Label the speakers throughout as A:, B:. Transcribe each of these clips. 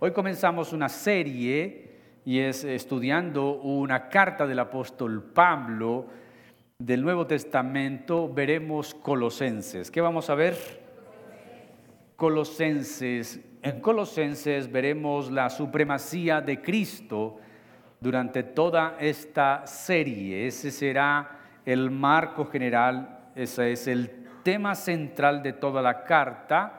A: Hoy comenzamos una serie y es estudiando una carta del apóstol Pablo del Nuevo Testamento. Veremos Colosenses. ¿Qué vamos a ver? Colosenses. En Colosenses veremos la supremacía de Cristo durante toda esta serie. Ese será el marco general, ese es el tema central de toda la carta.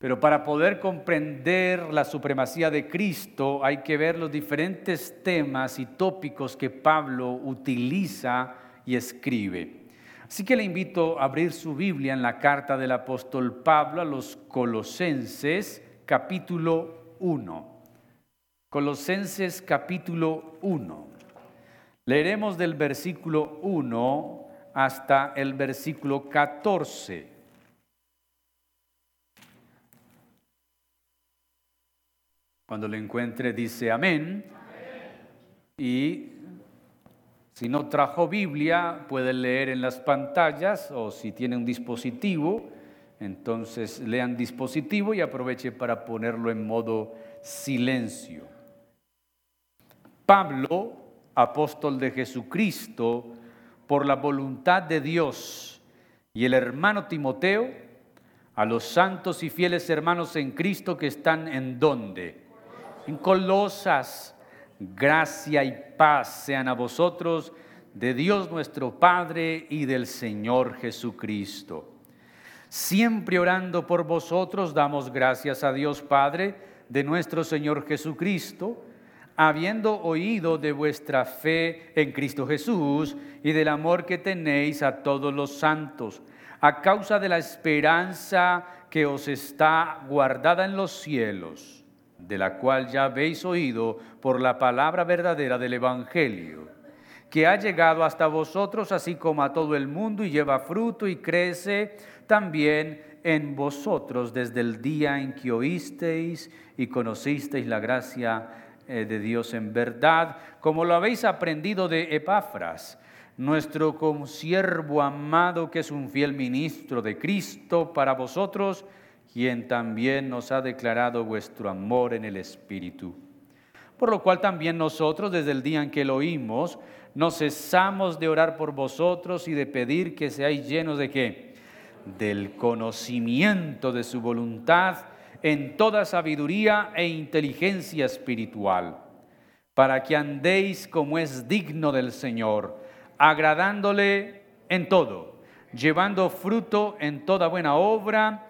A: Pero para poder comprender la supremacía de Cristo hay que ver los diferentes temas y tópicos que Pablo utiliza y escribe. Así que le invito a abrir su Biblia en la carta del apóstol Pablo a los Colosenses capítulo 1. Colosenses capítulo 1. Leeremos del versículo 1 hasta el versículo 14. Cuando lo encuentre dice amén. Y si no trajo Biblia, puede leer en las pantallas o si tiene un dispositivo, entonces lean dispositivo y aproveche para ponerlo en modo silencio. Pablo, apóstol de Jesucristo, por la voluntad de Dios, y el hermano Timoteo, a los santos y fieles hermanos en Cristo que están en donde? En Colosas, gracia y paz sean a vosotros de Dios nuestro Padre y del Señor Jesucristo. Siempre orando por vosotros, damos gracias a Dios Padre de nuestro Señor Jesucristo, habiendo oído de vuestra fe en Cristo Jesús y del amor que tenéis a todos los santos, a causa de la esperanza que os está guardada en los cielos de la cual ya habéis oído por la palabra verdadera del Evangelio, que ha llegado hasta vosotros así como a todo el mundo y lleva fruto y crece también en vosotros desde el día en que oísteis y conocisteis la gracia eh, de Dios en verdad, como lo habéis aprendido de Epafras, nuestro consiervo amado que es un fiel ministro de Cristo para vosotros, quien también nos ha declarado vuestro amor en el Espíritu. Por lo cual también nosotros, desde el día en que lo oímos, no cesamos de orar por vosotros y de pedir que seáis llenos de qué? Del conocimiento de su voluntad en toda sabiduría e inteligencia espiritual, para que andéis como es digno del Señor, agradándole en todo, llevando fruto en toda buena obra,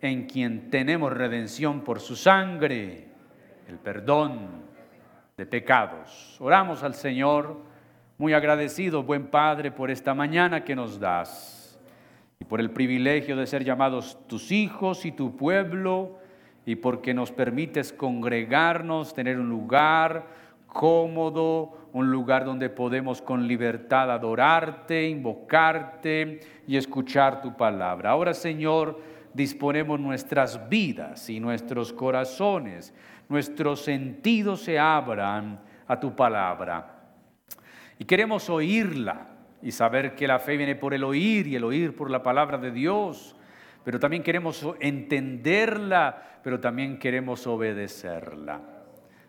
A: en quien tenemos redención por su sangre, el perdón de pecados. Oramos al Señor, muy agradecido, buen Padre, por esta mañana que nos das y por el privilegio de ser llamados tus hijos y tu pueblo y porque nos permites congregarnos, tener un lugar cómodo, un lugar donde podemos con libertad adorarte, invocarte y escuchar tu palabra. Ahora, Señor, disponemos nuestras vidas y nuestros corazones, nuestros sentidos se abran a tu palabra. Y queremos oírla y saber que la fe viene por el oír y el oír por la palabra de Dios. Pero también queremos entenderla, pero también queremos obedecerla.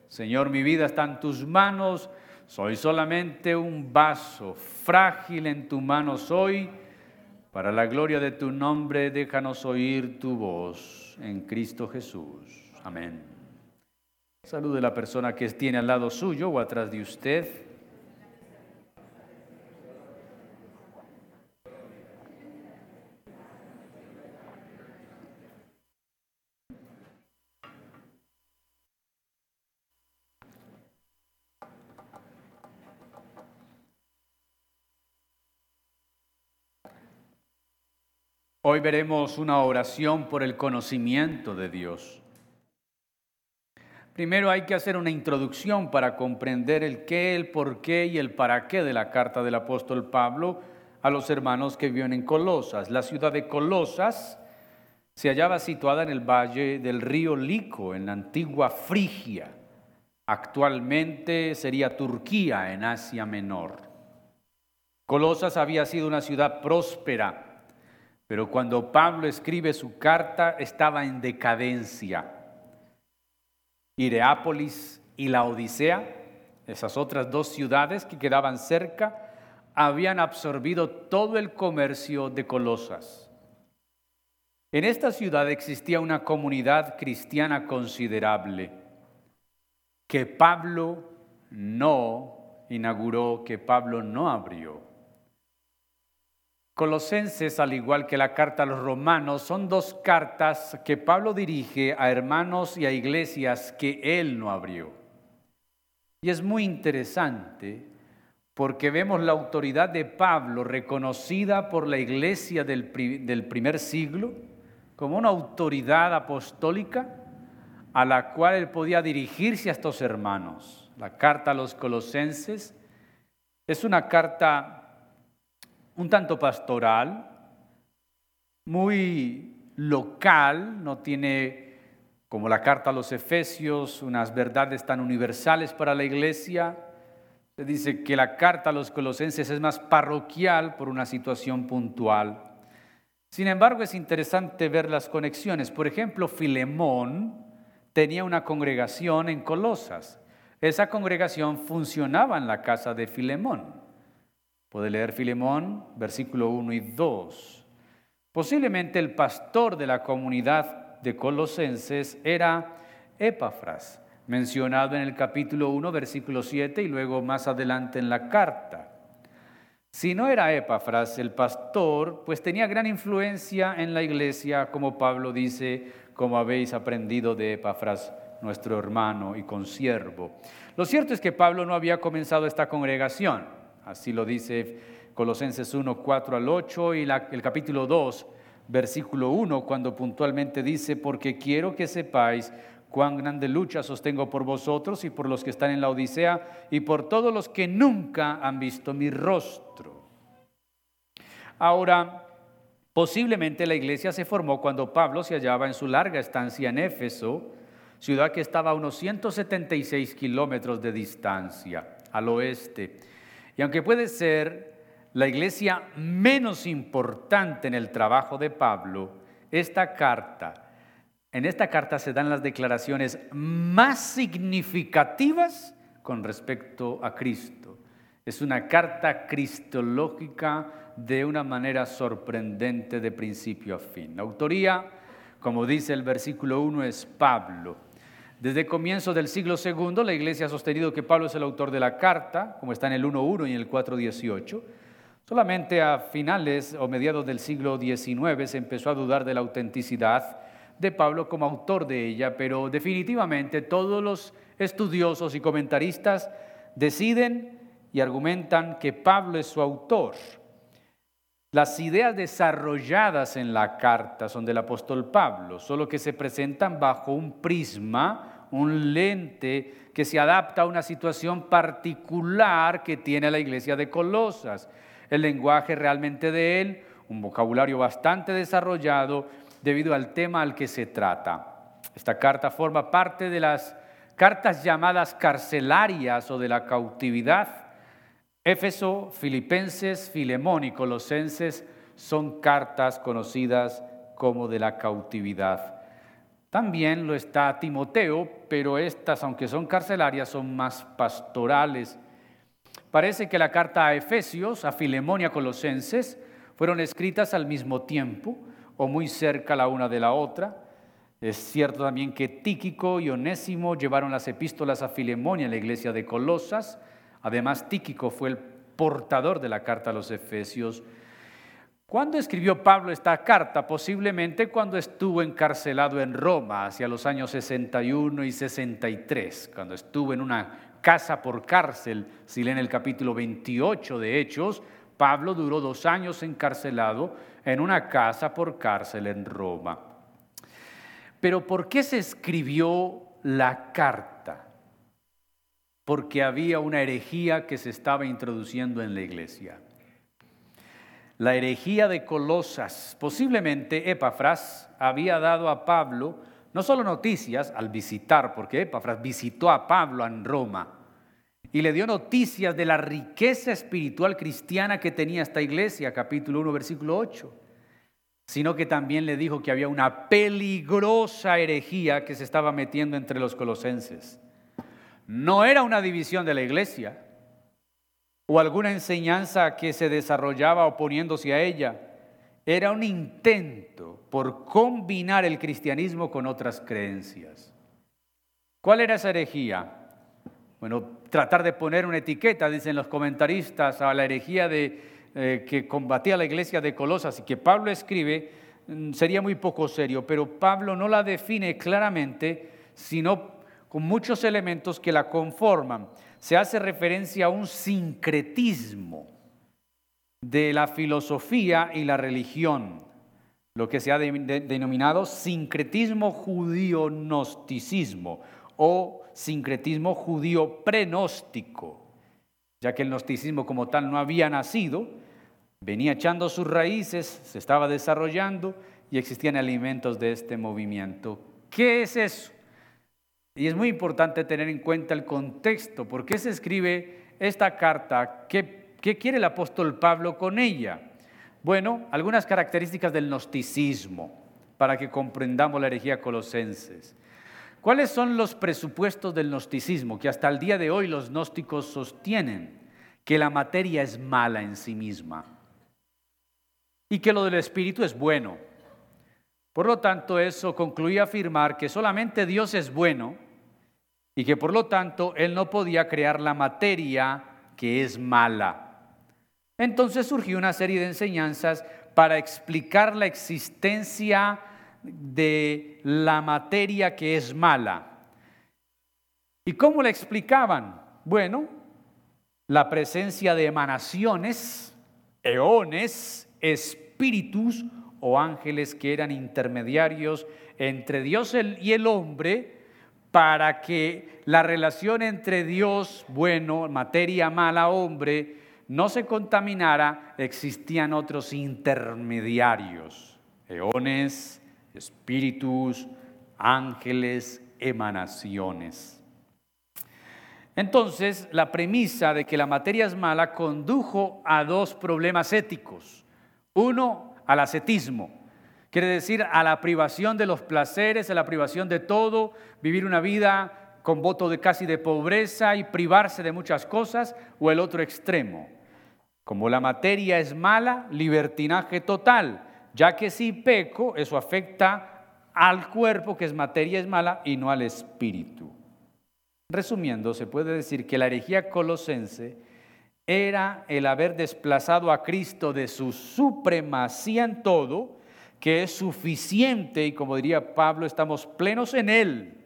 A: Señor, mi vida está en tus manos. Soy solamente un vaso frágil en tu mano soy para la gloria de tu nombre, déjanos oír tu voz en Cristo Jesús. Amén. Salude a la persona que tiene al lado suyo o atrás de usted. Hoy veremos una oración por el conocimiento de Dios. Primero hay que hacer una introducción para comprender el qué, el por qué y el para qué de la carta del apóstol Pablo a los hermanos que viven en Colosas. La ciudad de Colosas se hallaba situada en el valle del río Lico, en la antigua Frigia. Actualmente sería Turquía en Asia Menor. Colosas había sido una ciudad próspera, pero cuando Pablo escribe su carta estaba en decadencia. Ireápolis y la Odisea, esas otras dos ciudades que quedaban cerca, habían absorbido todo el comercio de Colosas. En esta ciudad existía una comunidad cristiana considerable que Pablo no inauguró, que Pablo no abrió. Colosenses, al igual que la carta a los romanos, son dos cartas que Pablo dirige a hermanos y a iglesias que él no abrió. Y es muy interesante porque vemos la autoridad de Pablo reconocida por la iglesia del, primer siglo como una autoridad apostólica a la cual él podía dirigirse a estos hermanos. La carta a los colosenses es una carta un tanto pastoral, muy local, no tiene, como la carta a los Efesios, unas verdades tan universales para la iglesia. Se dice que la carta a los colosenses es más parroquial por una situación puntual. Sin embargo, es interesante ver las conexiones. Por ejemplo, Filemón tenía una congregación en Colosas. Esa congregación funcionaba en la casa de Filemón. Puede leer Filemón, versículo 1 y 2. Posiblemente el pastor de la comunidad de Colosenses era Epafras, mencionado en el capítulo 1, versículo 7 y luego más adelante en la carta. Si no era Epafras el pastor, pues tenía gran influencia en la iglesia, como Pablo dice, como habéis aprendido de Epafras, nuestro hermano y consiervo. Lo cierto es que Pablo no había comenzado esta congregación. Así lo dice Colosenses 1, 4 al 8 y el capítulo 2, versículo 1, cuando puntualmente dice, porque quiero que sepáis cuán grande lucha sostengo por vosotros y por los que están en la Odisea y por todos los que nunca han visto mi rostro. Ahora, posiblemente la iglesia se formó cuando Pablo se hallaba en su larga estancia en Éfeso, ciudad que estaba a unos 176 kilómetros de distancia al oeste. Y aunque puede ser la iglesia menos importante en el trabajo de Pablo, esta carta, en esta carta se dan las declaraciones más significativas con respecto a Cristo. Es una carta cristológica de una manera sorprendente de principio a fin. La autoría, como dice el versículo 1, es Pablo. Desde el comienzo del siglo II, la Iglesia ha sostenido que Pablo es el autor de la carta, como está en el 1.1 y en el 4.18. Solamente a finales o mediados del siglo XIX se empezó a dudar de la autenticidad de Pablo como autor de ella, pero definitivamente todos los estudiosos y comentaristas deciden y argumentan que Pablo es su autor. Las ideas desarrolladas en la carta son del apóstol Pablo, solo que se presentan bajo un prisma un lente que se adapta a una situación particular que tiene la iglesia de Colosas. El lenguaje realmente de él, un vocabulario bastante desarrollado debido al tema al que se trata. Esta carta forma parte de las cartas llamadas carcelarias o de la cautividad. Éfeso, Filipenses, Filemón y Colosenses son cartas conocidas como de la cautividad. También lo está Timoteo, pero estas, aunque son carcelarias, son más pastorales. Parece que la carta a Efesios, a Filemón y a Colosenses fueron escritas al mismo tiempo o muy cerca la una de la otra. Es cierto también que Tíquico y Onésimo llevaron las epístolas a Filemón y a la iglesia de Colosas. Además, Tíquico fue el portador de la carta a los Efesios ¿Cuándo escribió Pablo esta carta? Posiblemente cuando estuvo encarcelado en Roma hacia los años 61 y 63, cuando estuvo en una casa por cárcel. Si leen el capítulo 28 de Hechos, Pablo duró dos años encarcelado en una casa por cárcel en Roma. Pero ¿por qué se escribió la carta porque había una herejía que se estaba introduciendo en la iglesia. La herejía de Colosas, posiblemente Epafras había dado a Pablo no solo noticias al visitar, porque Epafras visitó a Pablo en Roma y le dio noticias de la riqueza espiritual cristiana que tenía esta iglesia, capítulo 1, versículo 8 sino que también le dijo que había una peligrosa herejía que se estaba metiendo entre los colosenses. No era una división de la iglesia o alguna enseñanza que se desarrollaba oponiéndose a ella. Era un intento por combinar el cristianismo con otras creencias. ¿Cuál era esa herejía? Bueno, tratar de poner una etiqueta, dicen los comentaristas, a la herejía de eh, que combatía la iglesia de Colosas y que Pablo escribe, mm, sería muy poco serio, pero Pablo no la define claramente, sino con muchos elementos que la conforman. Se hace referencia a un sincretismo de la filosofía y la religión, lo que se ha denominado sincretismo judío-gnosticismo o sincretismo judío prenóstico ya que el gnosticismo como tal no había nacido, venía echando sus raíces, se estaba desarrollando y existían alimentos de este movimiento. ¿Qué es eso? Y es muy importante tener en cuenta el contexto. ¿Por qué se escribe esta carta? ¿Qué, quiere el apóstol Pablo con ella? Bueno, algunas características del gnosticismo para que comprendamos la herejía colosenses. ¿Cuáles son los presupuestos del gnosticismo que hasta el día de hoy los gnósticos sostienen? Que la materia es mala en sí misma y que lo del espíritu es bueno. Por lo tanto, eso concluía afirmar que solamente Dios es bueno y que por lo tanto Él no podía crear la materia que es mala. Entonces surgió una serie de enseñanzas para explicar la existencia de la materia que es mala. ¿Y cómo la explicaban? Bueno, la presencia de emanaciones, eones, espíritus o ángeles que eran intermediarios entre Dios y el hombre para que la relación entre Dios bueno, materia mala, hombre, no se contaminara, existían otros intermediarios, eones, espíritus, ángeles, emanaciones. Entonces, la premisa de que la materia es mala condujo a dos problemas éticos. Uno, al ascetismo, quiere decir a la privación de los placeres, a la privación de todo, vivir una vida con voto de casi de pobreza y privarse de muchas cosas, o el otro extremo. Como la materia es mala, libertinaje total, ya que si peco, eso afecta al cuerpo, que es materia, es mala, y no al espíritu. Resumiendo, se puede decir que la herejía colosense era el haber desplazado a Cristo de su supremacía en todo, que es suficiente, y como diría Pablo, estamos plenos en él.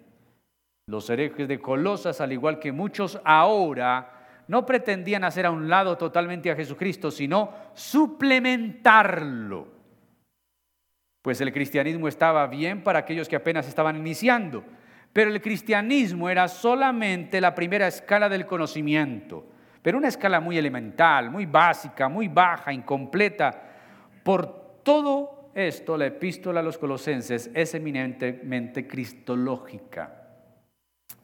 A: Los herejes de Colosas, al igual que muchos ahora, no pretendían hacer a un lado totalmente a Jesucristo, sino suplementarlo pues el cristianismo estaba bien para aquellos que apenas estaban iniciando, pero el cristianismo era solamente la primera escala del conocimiento, pero una escala muy elemental, muy básica, muy baja, incompleta. Por todo esto, la epístola a los colosenses es eminentemente cristológica.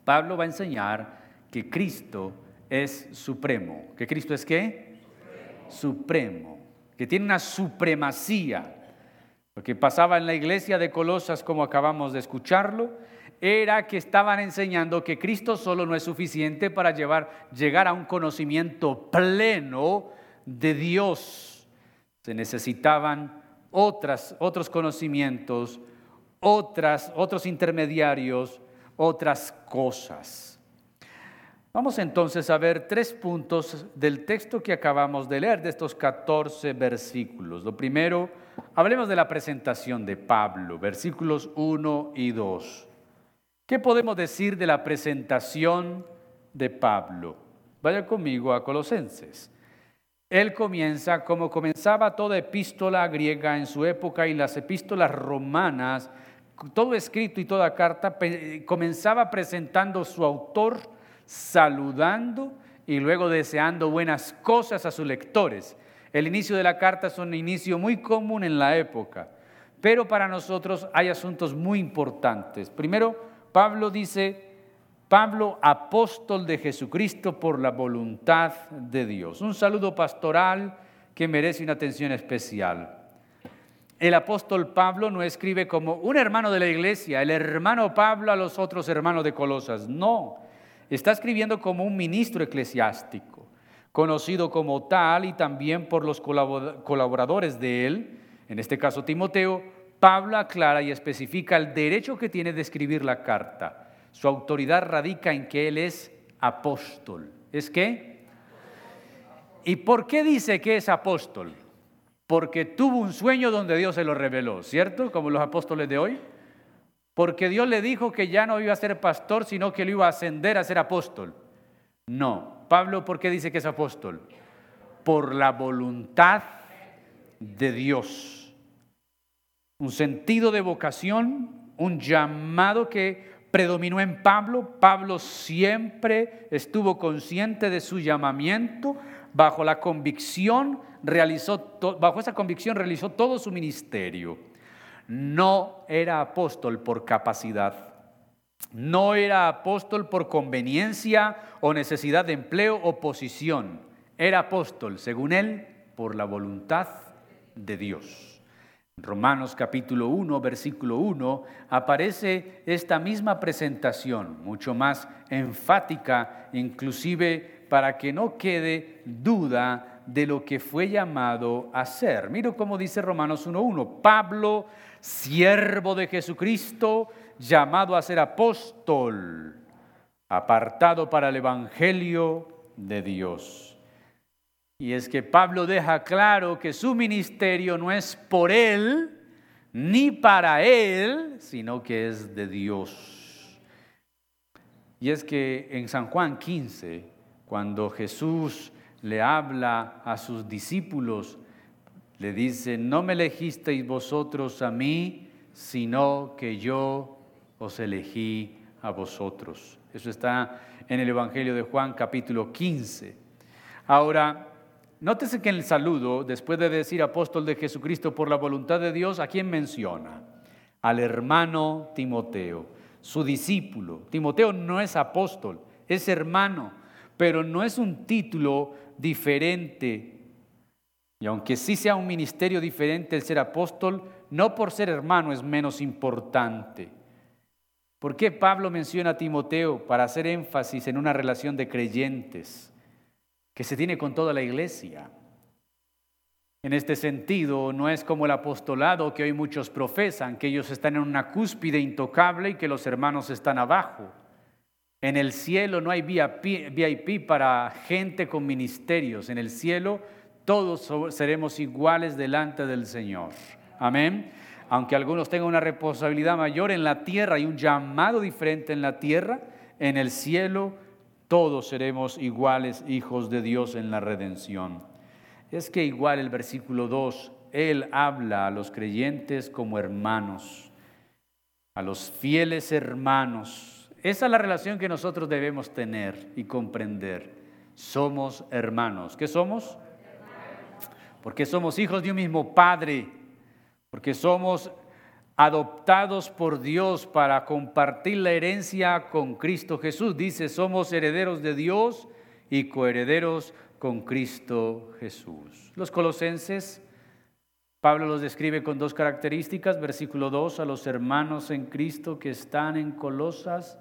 A: Pablo va a enseñar que Cristo es supremo. ¿Que Cristo es qué? Supremo. supremo. Que tiene una supremacía lo que pasaba en la iglesia de Colosas, como acabamos de escucharlo, era que estaban enseñando que Cristo solo no es suficiente para llevar, llegar a un conocimiento pleno de Dios. Se necesitaban otras, otros conocimientos, otras, otros intermediarios, otras cosas. Vamos entonces a ver tres puntos del texto que acabamos de leer, de estos 14 versículos. Lo primero, Hablemos de la presentación de Pablo, versículos 1 y 2. ¿Qué podemos decir de la presentación de Pablo? Vaya conmigo a Colosenses. Él comienza como comenzaba toda epístola griega en su época y las epístolas romanas todo escrito y toda carta comenzaba presentando su autor, saludando y luego deseando buenas cosas a sus lectores. El inicio de la carta es un inicio muy común en la época, pero para nosotros hay asuntos muy importantes. Primero, Pablo dice, Pablo, apóstol de Jesucristo por la voluntad de Dios. Un saludo pastoral que merece una atención especial. El apóstol Pablo no escribe como un hermano de la iglesia, el hermano Pablo a los otros hermanos de Colosas. No, está escribiendo como un ministro eclesiástico, conocido como tal y también por los colaboradores de él, en este caso Timoteo, Pablo aclara y especifica el derecho que tiene de escribir la carta. Su autoridad radica en que él es apóstol. ¿Es qué? ¿Y por qué dice que es apóstol? Porque tuvo un sueño donde Dios se lo reveló, ¿cierto? Como los apóstoles de hoy porque Dios le dijo que ya no iba a ser pastor, sino que lo iba a ascender a ser apóstol. No. Pablo, ¿por qué dice que es apóstol? Por la voluntad de Dios. Un sentido de vocación, un llamado que predominó en Pablo. Pablo siempre estuvo consciente de su llamamiento, bajo la convicción realizó bajo esa convicción realizó todo su ministerio no era apóstol por capacidad, no era apóstol por conveniencia o necesidad de empleo o posición, era apóstol, según él, por la voluntad de Dios. Romanos capítulo 1, versículo 1, aparece esta misma presentación, mucho más enfática, inclusive para que no quede duda de lo que fue llamado a ser. Miro cómo dice Romanos 1.1, Pablo, siervo de Jesucristo, llamado a ser apóstol, apartado para el Evangelio de Dios. Y es que Pablo deja claro que su ministerio no es por él, ni para él, sino que es de Dios. Y es que en San Juan 15, cuando Jesús le habla a sus discípulos, le dice, no me elegisteis vosotros a mí, sino que yo os elegí a vosotros. Eso está en el Evangelio de Juan capítulo 15. Ahora, nótese que en el saludo, después de decir apóstol de Jesucristo por la voluntad de Dios, ¿a quién menciona? Al hermano Timoteo, su discípulo. Timoteo no es apóstol, es hermano, pero no es un título diferente y aunque sí sea un ministerio diferente el ser apóstol, no por ser hermano es menos importante. ¿Por qué Pablo menciona a Timoteo para hacer énfasis en una relación de creyentes que se tiene con toda la iglesia? En este sentido, no es como el apostolado que hoy muchos profesan, que ellos están en una cúspide intocable y que los hermanos están abajo. En el cielo no hay VIP para gente con ministerios. En el cielo todos seremos iguales delante del Señor. Amén. Aunque algunos tengan una responsabilidad mayor en la tierra y un llamado diferente en la tierra, en el cielo todos seremos iguales hijos de Dios en la redención. Es que igual el versículo 2, Él habla a los creyentes como hermanos, a los fieles hermanos. Esa es la relación que nosotros debemos tener y comprender. Somos hermanos. ¿Qué somos? porque somos hijos de un mismo Padre, porque somos adoptados por Dios para compartir la herencia con Cristo Jesús. Dice, somos herederos de Dios y coherederos con Cristo Jesús. Los colosenses, Pablo los describe con dos características. Versículo 2, a los hermanos en Cristo que están en Colosas.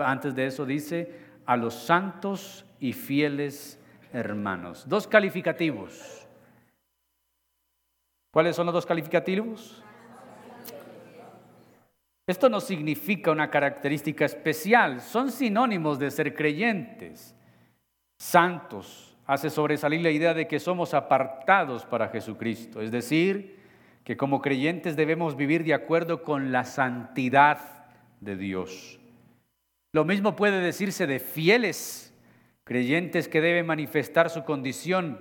A: Antes de eso dice, a los santos y fieles hermanos. Dos calificativos. ¿Cuáles son los dos calificativos? Esto no significa una característica especial, son sinónimos de ser creyentes. Santos hace sobresalir la idea de que somos apartados para Jesucristo, es decir, que como creyentes debemos vivir de acuerdo con la santidad de Dios. Lo mismo puede decirse de fieles, creyentes que deben manifestar su condición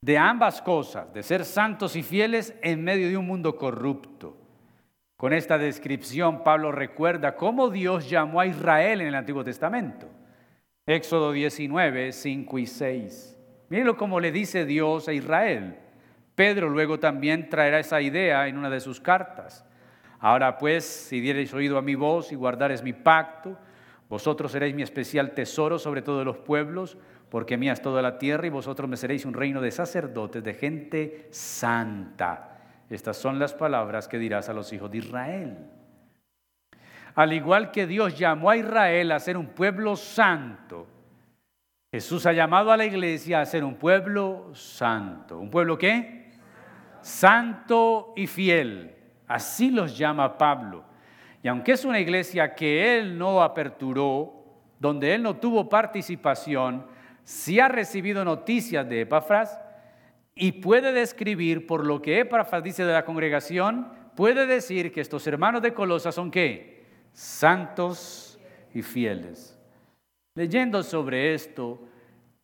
A: de ambas cosas, de ser santos y fieles en medio de un mundo corrupto. Con esta descripción, Pablo recuerda cómo Dios llamó a Israel en el Antiguo Testamento. Éxodo 19, 5 y 6. Mírenlo cómo le dice Dios a Israel. Pedro luego también traerá esa idea en una de sus cartas. Ahora pues, si diereis oído a mi voz y guardareis mi pacto, vosotros seréis mi especial tesoro sobre todos los pueblos, porque mía es toda la tierra y vosotros me seréis un reino de sacerdotes, de gente santa. Estas son las palabras que dirás a los hijos de Israel. Al igual que Dios llamó a Israel a ser un pueblo santo, Jesús ha llamado a la iglesia a ser un pueblo santo. ¿Un pueblo qué? Santo y fiel. Así los llama Pablo. Y aunque es una iglesia que él no aperturó, donde él no tuvo participación, sí ha recibido noticias de Epafras y puede describir por lo que Epafras dice de la congregación, puede decir que estos hermanos de Colosa son qué? Santos y fieles. Leyendo sobre esto,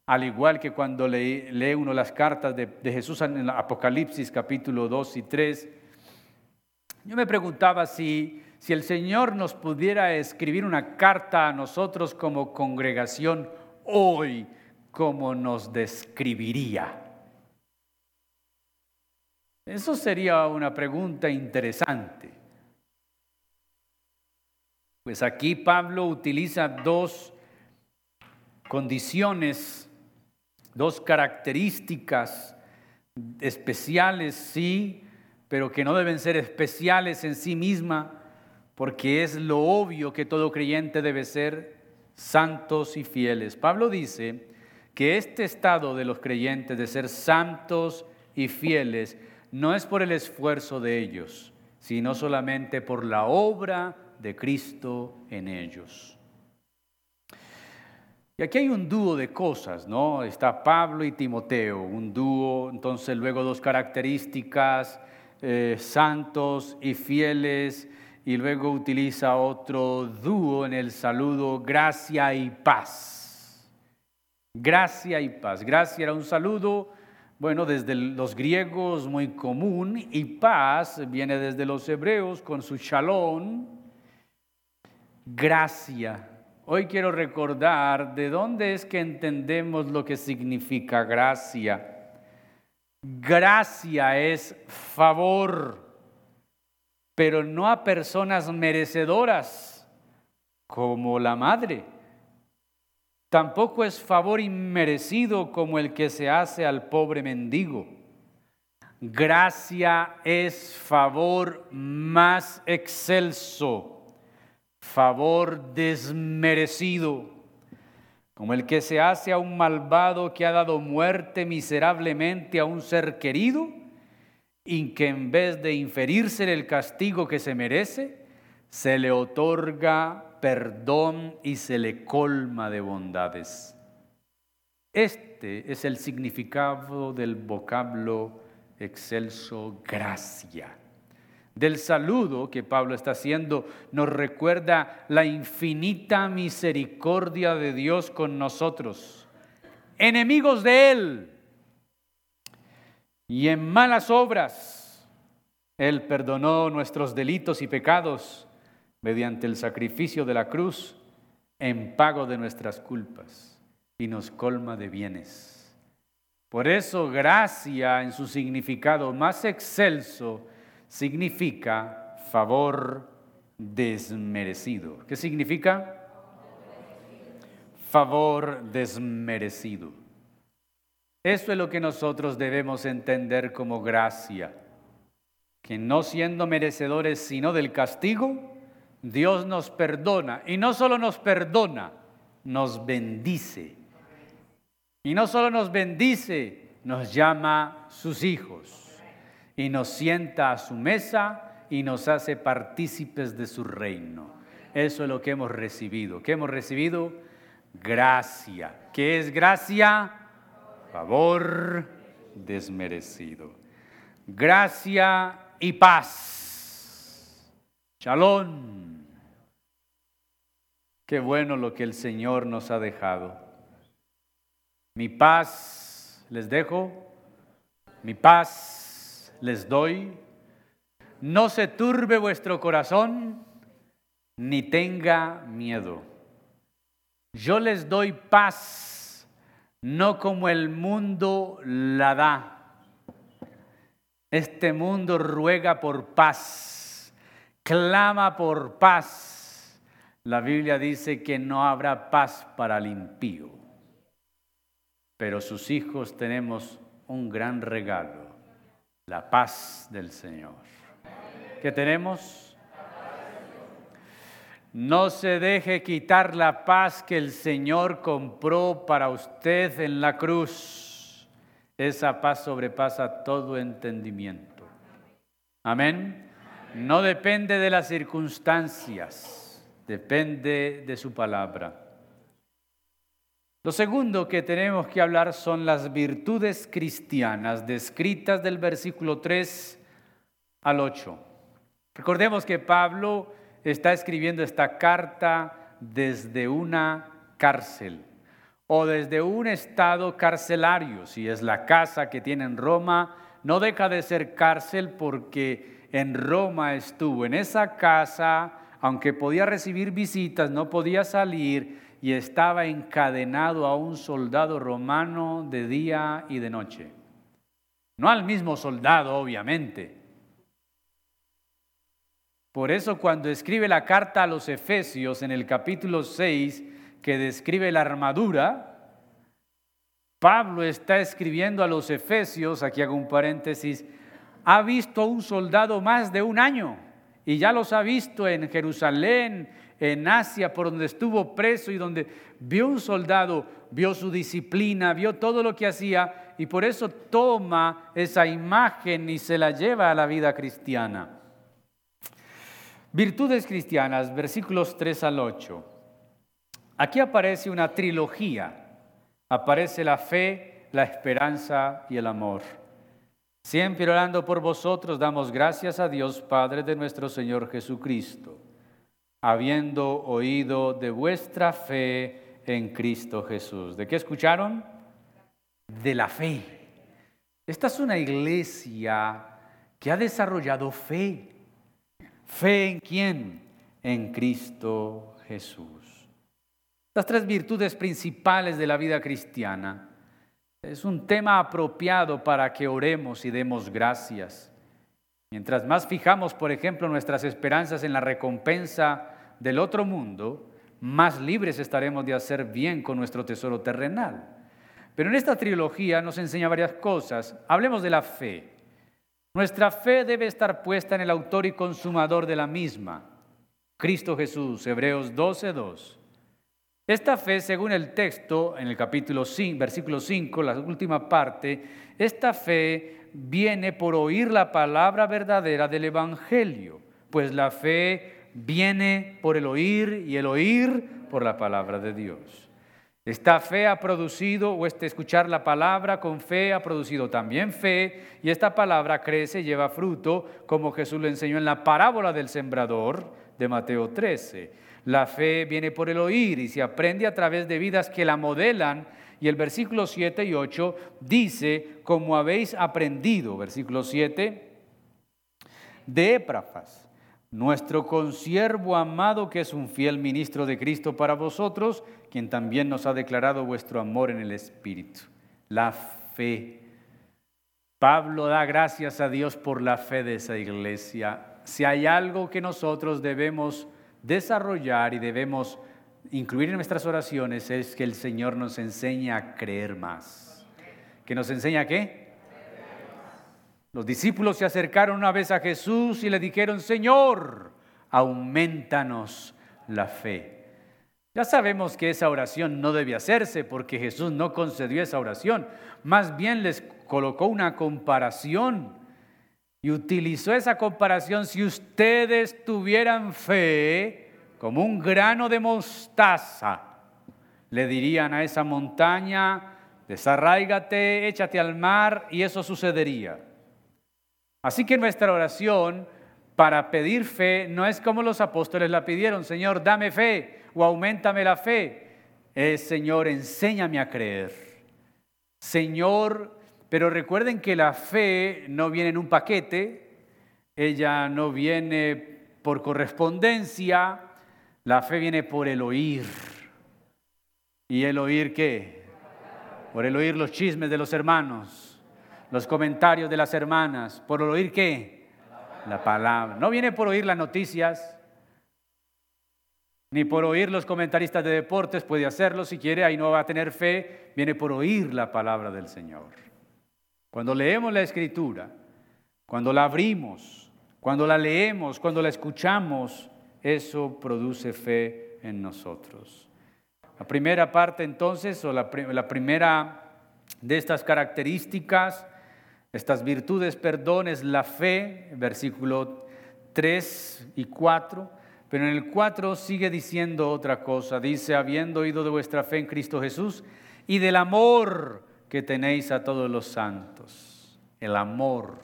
A: al igual que cuando lee, uno las cartas de, Jesús en Apocalipsis capítulo 2 y 3, yo me preguntaba si, si el Señor nos pudiera escribir una carta a nosotros como congregación hoy, ¿cómo nos describiría? Eso sería una pregunta interesante. Pues aquí Pablo utiliza dos condiciones, dos características especiales, sí, pero que no deben ser especiales en sí misma, porque es lo obvio que todo creyente debe ser santos y fieles. Pablo dice que este estado de los creyentes de ser santos y fieles no es por el esfuerzo de ellos, sino solamente por la obra de Cristo en ellos. Y aquí hay un dúo de cosas, ¿no? Está Pablo y Timoteo, un dúo, entonces luego dos características, eh, santos y fieles, y luego utiliza otro dúo en el saludo, gracia y paz. Gracia y paz. Gracia era un saludo bueno, desde los griegos muy común y paz viene desde los hebreos con su shalom, gracia. Hoy quiero recordar de dónde es que entendemos lo que significa gracia. Gracia es favor, pero no a personas merecedoras como la madre Tampoco es favor inmerecido como el que se hace al pobre mendigo. Gracia es favor más excelso, favor desmerecido, como el que se hace a un malvado que ha dado muerte miserablemente a un ser querido y que en vez de inferirse el castigo que se merece, se le otorga perdón y se le colma de bondades. Este es el significado del vocablo excelso gracia. Del saludo que Pablo está haciendo nos recuerda la infinita misericordia de Dios con nosotros, enemigos de Él y en malas obras. Él perdonó nuestros delitos y pecados mediante el sacrificio de la cruz en pago de nuestras culpas y nos colma de bienes. Por eso gracia en su significado más excelso significa favor desmerecido. ¿Qué significa? Favor desmerecido. Esto es lo que nosotros debemos entender como gracia, que no siendo merecedores sino del castigo, Dios nos perdona y no solo nos perdona, nos bendice. Y no solo nos bendice, nos llama sus hijos y nos sienta a su mesa y nos hace partícipes de su reino. Eso es lo que hemos recibido. ¿Qué hemos recibido? Gracia. ¿Qué es gracia? Favor desmerecido. Gracia y paz. Shalom. Qué bueno lo que el Señor nos ha dejado. Mi paz les dejo, mi paz les doy. no se turbe vuestro corazón, ni tenga miedo. Yo les doy paz, no como el mundo la da. Este mundo ruega por paz, clama por paz. La Biblia dice que no habrá paz para el impío, pero sus hijos tenemos un gran regalo, la paz del Señor. ¿Qué tenemos? No se deje quitar la paz que el Señor compró para usted en la cruz. Esa paz sobrepasa todo entendimiento. Amén. No depende de las circunstancias, depende de su palabra. Lo segundo que tenemos que hablar son las virtudes cristianas descritas del versículo 3 al 8. Recordemos que Pablo está escribiendo esta carta desde una cárcel o desde un estado carcelario. Si es la casa que tiene en Roma, no deja de ser cárcel porque en Roma estuvo. En esa casa, aunque podía recibir visitas, no podía salir y estaba encadenado a un soldado romano de día y de noche. No al mismo soldado, obviamente. Por eso cuando escribe la carta a los Efesios en el capítulo 6, que describe la armadura, Pablo está escribiendo a los Efesios, aquí hago un paréntesis, ha visto a un soldado más de un año y ya los ha visto en Jerusalén, en Asia, por donde estuvo preso y donde vio un soldado, vio su disciplina, vio todo lo que hacía y por eso toma esa imagen y se la lleva a la vida cristiana. Virtudes cristianas, versículos 3 al 8. Aquí aparece una trilogía. Aparece la fe, la esperanza y el amor. Siempre orando por vosotros, damos gracias a Dios Padre de nuestro Señor Jesucristo, habiendo oído de vuestra fe en Cristo Jesús. ¿De qué escucharon? De la fe. Esta es una iglesia que ha desarrollado fe. ¿Fe en quién? En Cristo Jesús. Las tres virtudes principales de la vida cristiana es un tema apropiado para que oremos y demos gracias. Mientras más fijamos, por ejemplo, nuestras esperanzas en la recompensa del otro mundo, más libres estaremos de hacer bien con nuestro tesoro terrenal. Pero en esta trilogía nos enseña varias cosas. Hablemos de la fe. Nuestra fe debe estar puesta en el autor y consumador de la misma, Cristo Jesús, Hebreos 12.2. Esta fe, según el texto, en el capítulo 5, versículo 5, la última parte, esta fe viene por oír la palabra verdadera del Evangelio, pues la fe viene por el oír y el oír por la palabra de Dios. Esta fe ha producido, o este escuchar la palabra con fe ha producido también fe, y esta palabra crece, y lleva fruto, como Jesús lo enseñó en la parábola del sembrador de Mateo 13. La fe viene por el oír y se aprende a través de vidas que la modelan. Y el versículo 7 y 8 dice, como habéis aprendido, versículo 7, de Éprafas, nuestro consiervo amado que es un fiel ministro de Cristo para vosotros, quien también nos ha declarado vuestro amor en el Espíritu. La fe. Pablo da gracias a Dios por la fe de esa iglesia. Si hay algo que nosotros debemos desarrollar y debemos incluir en nuestras oraciones es que el Señor nos enseñe a creer más. ¿Que nos enseña qué? Los discípulos se acercaron una vez a Jesús y le dijeron, Señor, aumentanos la fe. Ya sabemos que esa oración no debe hacerse porque Jesús no concedió esa oración. Más bien les colocó una comparación y utilizó esa comparación, si ustedes tuvieran fe como un grano de mostaza, le dirían a esa montaña, desarráigate, échate al mar y eso sucedería. Así que nuestra oración para pedir fe no es como los apóstoles la pidieron, Señor, dame fe o aumentame la fe. Es, Señor, enséñame a creer. Señor, pero recuerden que la fe no viene en un paquete, ella no viene por correspondencia, la fe viene por el oír. ¿Y el oír qué? Por el oír los chismes de los hermanos, los comentarios de las hermanas. ¿Por el oír qué? La palabra. No viene por oír las noticias, ni por oír los comentaristas de deportes, puede hacerlo si quiere, ahí no va a tener fe, viene por oír la palabra del Señor. Cuando leemos la escritura, cuando la abrimos, cuando la leemos, cuando la escuchamos, eso produce fe en nosotros. La primera parte entonces, o la, primera de estas características, estas virtudes, perdón, es la fe, versículo 3 y 4. Pero en el 4 sigue diciendo otra cosa. Dice, habiendo oído de vuestra fe en Cristo Jesús y del amor que tenéis a todos los santos. El amor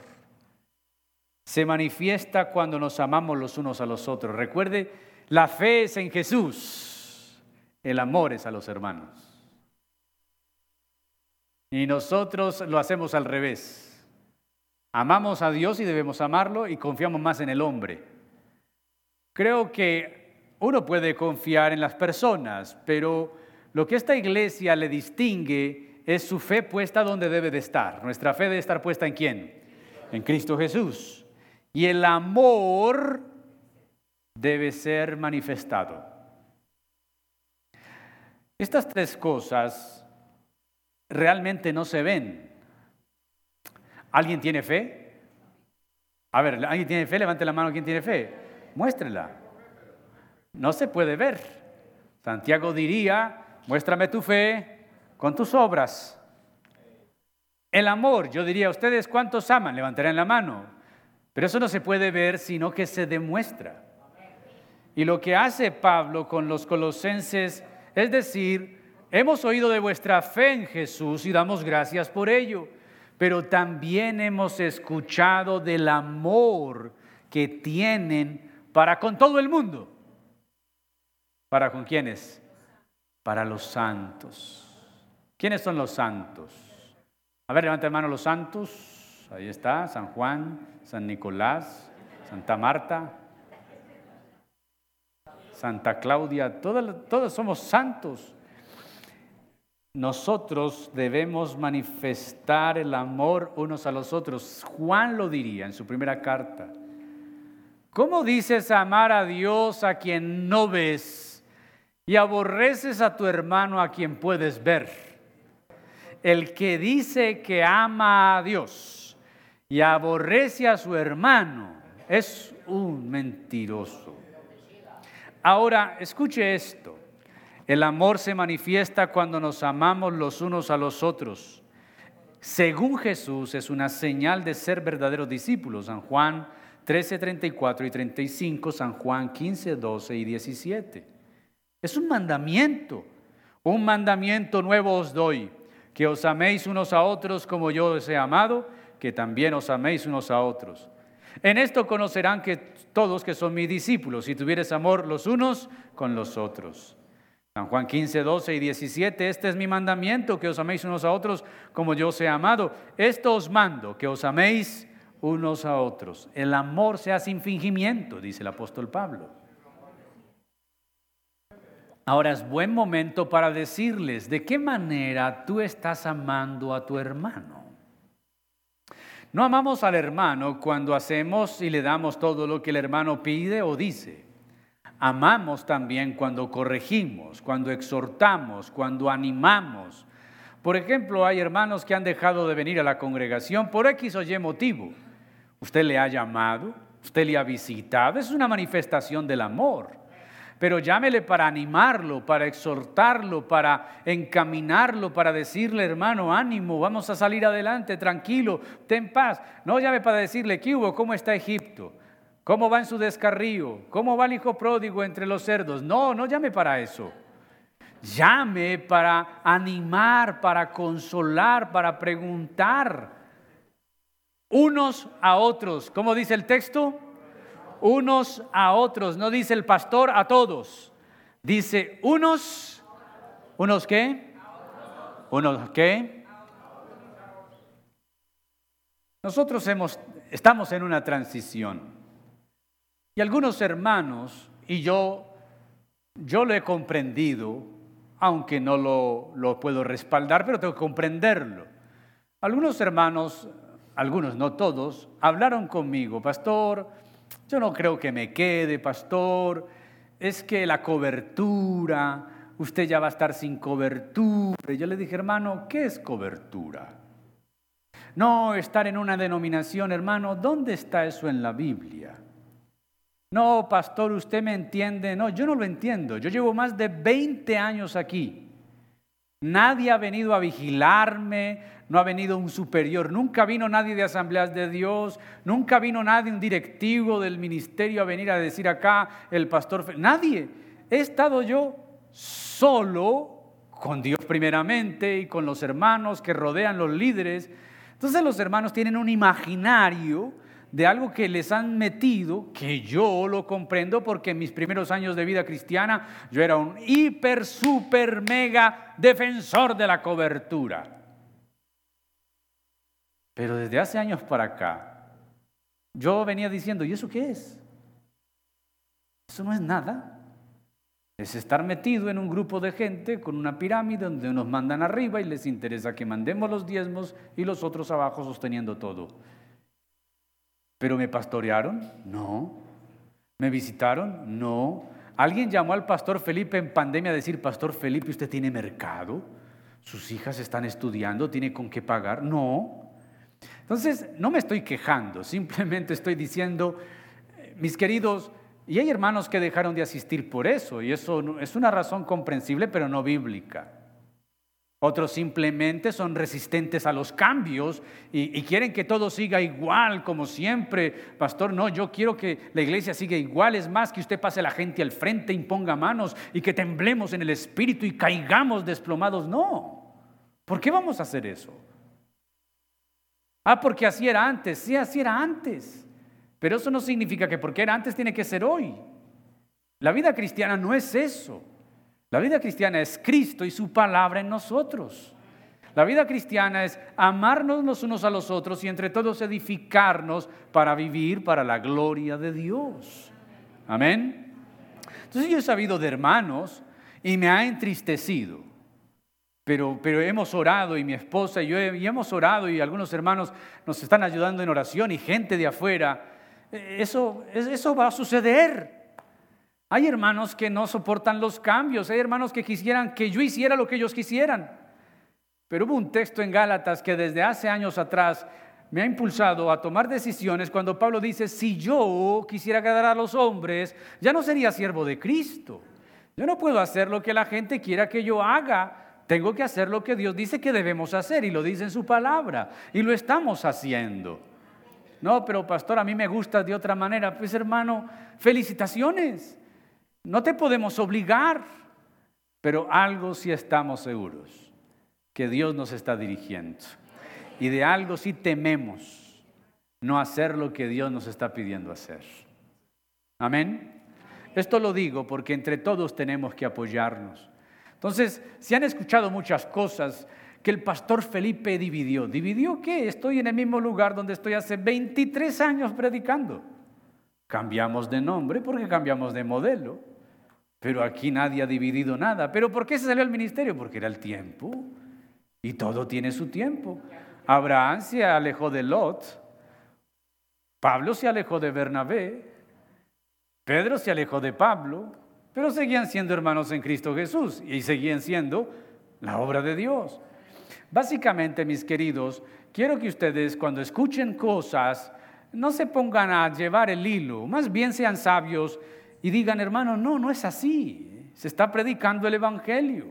A: se manifiesta cuando nos amamos los unos a los otros. Recuerde, la fe es en Jesús, el amor es a los hermanos. Y nosotros lo hacemos al revés. Amamos a Dios y debemos amarlo y confiamos más en el hombre. Creo que uno puede confiar en las personas, pero lo que esta iglesia le distingue es su fe puesta donde debe de estar. Nuestra fe debe estar puesta en quién? En Cristo Jesús. Y el amor debe ser manifestado. Estas tres cosas realmente no se ven. ¿Alguien tiene fe? A ver, ¿alguien tiene fe? Levante la mano, ¿quién tiene fe? muéstrela. No se puede ver. Santiago diría, muéstrame tu fe con tus obras. El amor, yo diría, ¿ustedes cuántos aman? Levantarán la mano. Pero eso no se puede ver, sino que se demuestra. Y lo que hace Pablo con los colosenses es decir, hemos oído de vuestra fe en Jesús y damos gracias por ello, pero también hemos escuchado del amor que tienen para con todo el mundo. ¿Para con quiénes? Para los santos. ¿Quiénes son los santos? A ver, levanta mano los santos. Ahí está, San Juan, San Nicolás, Santa Marta, Santa Claudia, todos, todos somos santos. Nosotros debemos manifestar el amor unos a los otros. Juan lo diría en su primera carta. ¿Cómo dices amar a Dios a quien no ves y aborreces a tu hermano a quien puedes ver? El que dice que ama a Dios y aborrece a su hermano es un mentiroso. Ahora, escuche esto. El amor se manifiesta cuando nos amamos los unos a los otros. Según Jesús, es una señal de ser verdaderos discípulos. San Juan 13, 34 y 35, San Juan 15, 12 y 17. Es un mandamiento. Un mandamiento nuevo os doy, que os améis unos a otros como yo os he amado, que también os améis unos a otros. En esto conocerán que todos que son mis discípulos, si tuvieres amor los unos con los otros. San Juan 15, 12 y 17, este es mi mandamiento, que os améis unos a otros como yo os he amado. Esto os mando, que os améis unos a otros. El amor sea sin fingimiento, dice el apóstol Pablo. Ahora es buen momento para decirles de qué manera tú estás amando a tu hermano. No amamos al hermano cuando hacemos y le damos todo lo que el hermano pide o dice. Amamos también cuando corregimos, cuando exhortamos, cuando animamos. Por ejemplo, hay hermanos que han dejado de venir a la congregación por X o Y motivo. Usted le ha llamado, usted le ha visitado, es una manifestación del amor. Pero llámele para animarlo, para exhortarlo, para encaminarlo, para decirle, hermano, ánimo, vamos a salir adelante, tranquilo, ten paz. No llame para decirle, ¿qué hubo? ¿Cómo está Egipto? ¿Cómo va en su descarrío? ¿Cómo va el hijo pródigo entre los cerdos? No, no llame para eso. Llame para animar, para consolar, para preguntar unos a otros. ¿Cómo dice el texto? Unos a otros. No dice el pastor a todos. Dice unos. ¿Unos qué? ¿Unos qué? Nosotros hemos estamos en una transición. Y algunos hermanos, y yo, yo lo he comprendido, aunque no lo, lo puedo respaldar, pero tengo que comprenderlo. Algunos hermanos, algunos, no todos, hablaron conmigo, pastor, yo no creo que me quede, pastor, es que la cobertura, usted ya va a estar sin cobertura. Yo le dije, hermano, ¿qué es cobertura? No, estar en una denominación, hermano, ¿dónde está eso en la Biblia? No, pastor, usted me entiende. No, yo no lo entiendo. Yo llevo más de 20 años aquí. Nadie ha venido a vigilarme, no ha venido un superior, nunca vino nadie de asambleas de Dios, nunca vino nadie, un directivo del ministerio a venir a decir acá, el pastor, nadie. He estado yo solo con Dios primeramente y con los hermanos que rodean los líderes. Entonces los hermanos tienen un imaginario de algo que les han metido, que yo lo comprendo porque en mis primeros años de vida cristiana yo era un hiper, super, mega defensor de la cobertura. Pero desde hace años para acá, yo venía diciendo, ¿y eso qué es? Eso no es nada. Es estar metido en un grupo de gente con una pirámide donde nos mandan arriba y les interesa que mandemos los diezmos y los otros abajo sosteniendo todo. ¿Pero me pastorearon? No. ¿Me visitaron? No. ¿Alguien llamó al pastor Felipe en pandemia a decir, Pastor Felipe, usted tiene mercado? ¿Sus hijas están estudiando? ¿Tiene con qué pagar? No. Entonces, no me estoy quejando, simplemente estoy diciendo, mis queridos, y hay hermanos que dejaron de asistir por eso, y eso es una razón comprensible, pero no bíblica. Otros simplemente son resistentes a los cambios y, quieren que todo siga igual como siempre. Pastor, no, yo quiero que la iglesia siga igual. Es más, que usted pase la gente al frente, imponga manos y que temblemos en el espíritu y caigamos desplomados. No. ¿Por qué vamos a hacer eso? Ah, porque así era antes. Sí, así era antes. Pero eso no significa que porque era antes tiene que ser hoy. La vida cristiana no es eso. La vida cristiana es Cristo y su palabra en nosotros. La vida cristiana es amarnos los unos a los otros y entre todos edificarnos para vivir para la gloria de Dios. Amén. Entonces yo he sabido de hermanos y me ha entristecido. Pero, hemos orado y mi esposa y yo y hemos orado y algunos hermanos nos están ayudando en oración y gente de afuera. Eso, eso va a suceder. Hay hermanos que no soportan los cambios, hay hermanos que quisieran que yo hiciera lo que ellos quisieran. Pero hubo un texto en Gálatas que desde hace años atrás me ha impulsado a tomar decisiones cuando Pablo dice, si yo quisiera agradar a los hombres, ya no sería siervo de Cristo. Yo no puedo hacer lo que la gente quiera que yo haga. Tengo que hacer lo que Dios dice que debemos hacer y lo dice en su palabra. Y lo estamos haciendo. No, pero pastor, a mí me gusta de otra manera. Pues hermano, felicitaciones. No te podemos obligar, pero algo sí estamos seguros, que Dios nos está dirigiendo. Y de algo sí tememos, no hacer lo que Dios nos está pidiendo hacer. Amén. Esto lo digo porque entre todos tenemos que apoyarnos. Entonces, si han escuchado muchas cosas que el pastor Felipe dividió. ¿Dividió qué? Estoy en el mismo lugar donde estoy hace 23 años predicando. Cambiamos de nombre porque cambiamos de modelo. Pero aquí nadie ha dividido nada. ¿Pero por qué se salió al ministerio? Porque era el tiempo. Y todo tiene su tiempo. Abraham se alejó de Lot. Pablo se alejó de Bernabé. Pedro se alejó de Pablo. Pero seguían siendo hermanos en Cristo Jesús. Y seguían siendo la obra de Dios. Básicamente, mis queridos, quiero que ustedes cuando escuchen cosas no se pongan a llevar el hilo. Más bien sean sabios y digan, hermano, no, no es así. Se está predicando el Evangelio.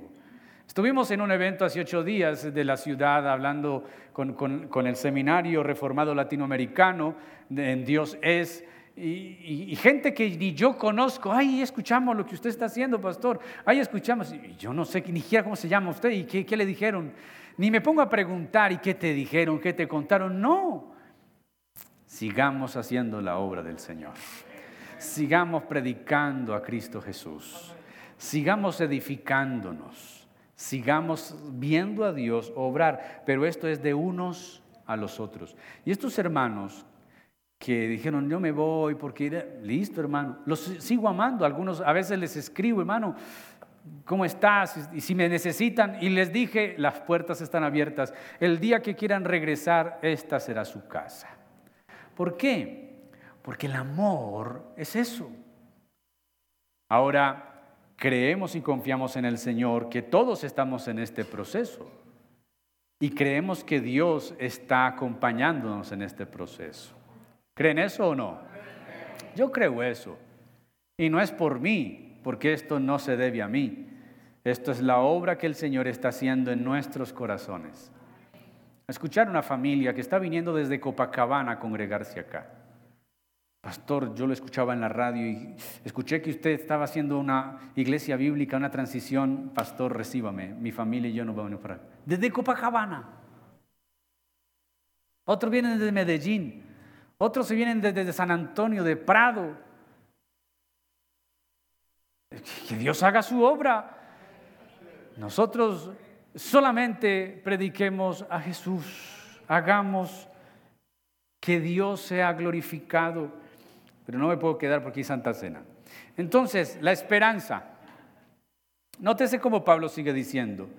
A: Estuvimos en un evento hace ocho días de la ciudad hablando con, el seminario reformado latinoamericano en Dios es. Y, gente que ni yo conozco, ay, escuchamos lo que usted está haciendo, pastor, ay, escuchamos, y yo no sé ni siquiera cómo se llama usted y qué, qué le dijeron, ni me pongo a preguntar y qué te dijeron, qué te contaron, no, sigamos haciendo la obra del Señor. Sigamos predicando a Cristo Jesús, sigamos edificándonos, sigamos viendo a Dios obrar, pero esto es de unos a los otros. Y estos hermanos que dijeron, yo me voy porque, listo hermano, los sigo amando, algunos a veces les escribo, hermano, ¿cómo estás? Y si me necesitan, y les dije, las puertas están abiertas, el día que quieran regresar, esta será su casa. ¿Por qué? Porque el amor es eso. Ahora, creemos y confiamos en el Señor que todos estamos en este proceso. Y creemos que Dios está acompañándonos en este proceso. ¿Creen eso o no? Yo creo eso. Y no es por mí, porque esto no se debe a mí. Esto es la obra que el Señor está haciendo en nuestros corazones. Escuchar una familia que está viniendo desde Copacabana a congregarse acá. Pastor, yo lo escuchaba en la radio y escuché que usted estaba haciendo una iglesia bíblica, una transición. Pastor, recíbame, mi familia y yo nos vamos a para. Desde Copacabana. Otros vienen desde Medellín. Otros se vienen desde San Antonio, de Prado. Que Dios haga su obra. Nosotros solamente prediquemos a Jesús. Hagamos que Dios sea glorificado pero no me puedo quedar porque hay Santa Cena. Entonces, la esperanza. Nótese cómo Pablo sigue diciendo.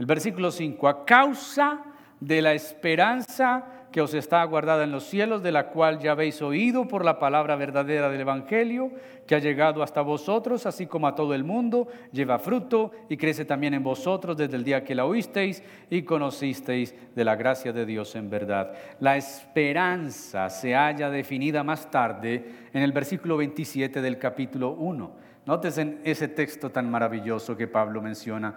A: El versículo 5, a causa de la esperanza que os está guardada en los cielos, de la cual ya habéis oído por la palabra verdadera del Evangelio, que ha llegado hasta vosotros, así como a todo el mundo, lleva fruto y crece también en vosotros desde el día que la oísteis y conocisteis de la gracia de Dios en verdad. La esperanza se halla definida más tarde en el versículo 27 del capítulo 1. Nótese ese texto tan maravilloso que Pablo menciona.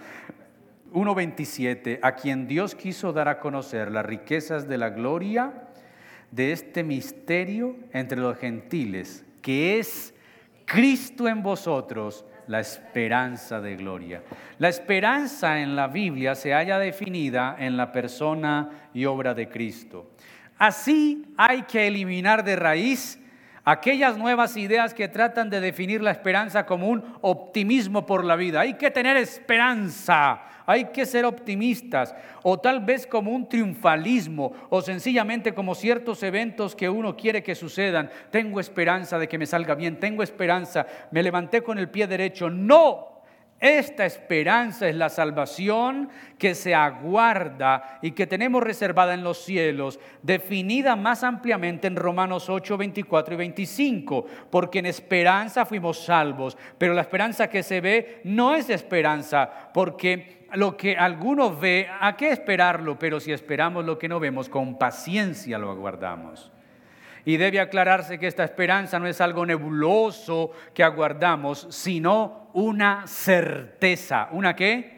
A: 1.27, a quien Dios quiso dar a conocer las riquezas de la gloria de este misterio entre los gentiles, que es Cristo en vosotros, la esperanza de gloria. La esperanza en la Biblia se halla definida en la persona y obra de Cristo. Así hay que eliminar de raíz aquellas nuevas ideas que tratan de definir la esperanza como un optimismo por la vida. Hay que tener esperanza hay que ser optimistas o tal vez como un triunfalismo o sencillamente como ciertos eventos que uno quiere que sucedan. Tengo esperanza de que me salga bien, tengo esperanza, me levanté con el pie derecho. No, esta esperanza es la salvación que se aguarda y que tenemos reservada en los cielos, definida más ampliamente en Romanos 8, 24 y 25, porque en esperanza fuimos salvos, pero la esperanza que se ve no es esperanza, porque lo que algunos ve, ¿a qué esperarlo? Pero si esperamos lo que no vemos, con paciencia lo aguardamos. Y debe aclararse que esta esperanza no es algo nebuloso que aguardamos, sino una certeza. ¿Una qué?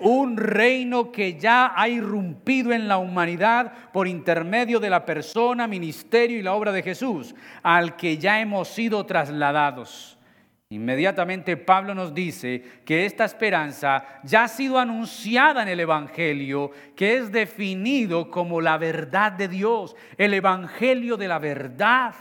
A: Un reino que ya ha irrumpido en la humanidad por intermedio de la persona, ministerio y la obra de Jesús, al que ya hemos sido trasladados. Inmediatamente Pablo nos dice que esta esperanza ya ha sido anunciada en el Evangelio, que es definido como la verdad de Dios, el Evangelio de la verdad.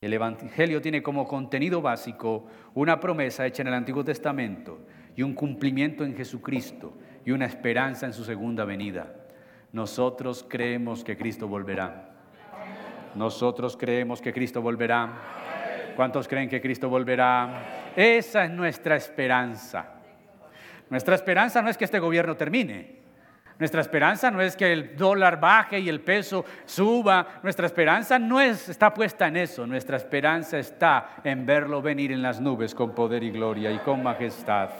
A: El Evangelio tiene como contenido básico una promesa hecha en el Antiguo Testamento y un cumplimiento en Jesucristo y una esperanza en su segunda venida. Nosotros creemos que Cristo volverá. Nosotros creemos que Cristo volverá. ¿Cuántos creen que Cristo volverá? Esa es nuestra esperanza. Nuestra esperanza no es que este gobierno termine. Nuestra esperanza no es que el dólar baje y el peso suba. Nuestra esperanza no es, está puesta en eso. Nuestra esperanza está en verlo venir en las nubes con poder y gloria y con majestad.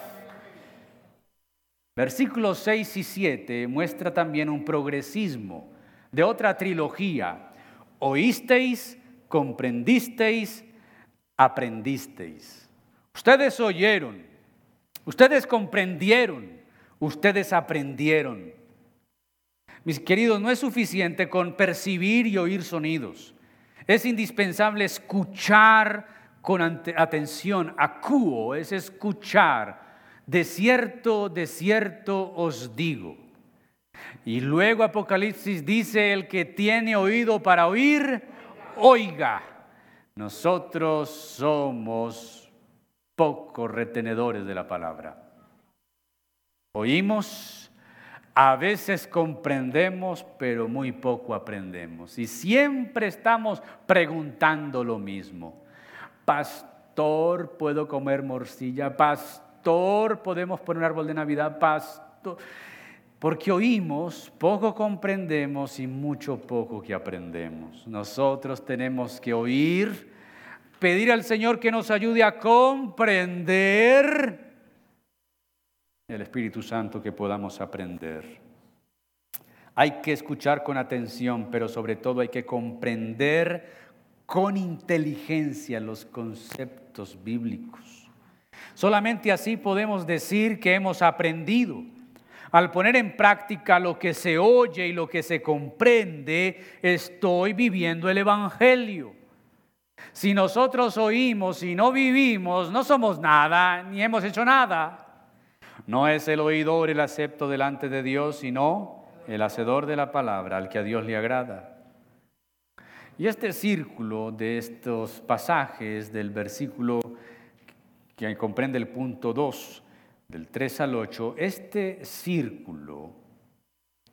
A: Versículos 6 y 7 muestra también un progresismo de otra trilogía. Oísteis, comprendisteis, aprendisteis. Ustedes oyeron, ustedes comprendieron, ustedes aprendieron. Mis queridos, no es suficiente con percibir y oír sonidos. Es indispensable escuchar con atención. Acuo es escuchar. De cierto, de cierto os digo. Y luego Apocalipsis dice, el que tiene oído para oír, oiga. Nosotros somos pocos retenedores de la palabra. Oímos, A veces comprendemos, pero muy poco aprendemos. Y siempre estamos preguntando lo mismo. Pastor, ¿puedo comer morcilla? Pastor, ¿podemos poner un árbol de Navidad? Pastor. Porque oímos, poco comprendemos y mucho poco que aprendemos. Nosotros tenemos que oír, pedir al Señor que nos ayude a comprender el Espíritu Santo que podamos aprender. Hay que escuchar con atención, pero sobre todo hay que comprender con inteligencia los conceptos bíblicos. Solamente así podemos decir que hemos aprendido. Al poner en práctica lo que se oye y lo que se comprende, estoy viviendo el Evangelio. Si nosotros oímos y no vivimos, no somos nada, ni hemos hecho nada. No es el oidor el acepto delante de Dios, sino el hacedor de la palabra, al que a Dios le agrada. Y este círculo de estos pasajes del versículo que comprende el punto 2, del 3 al 8, este círculo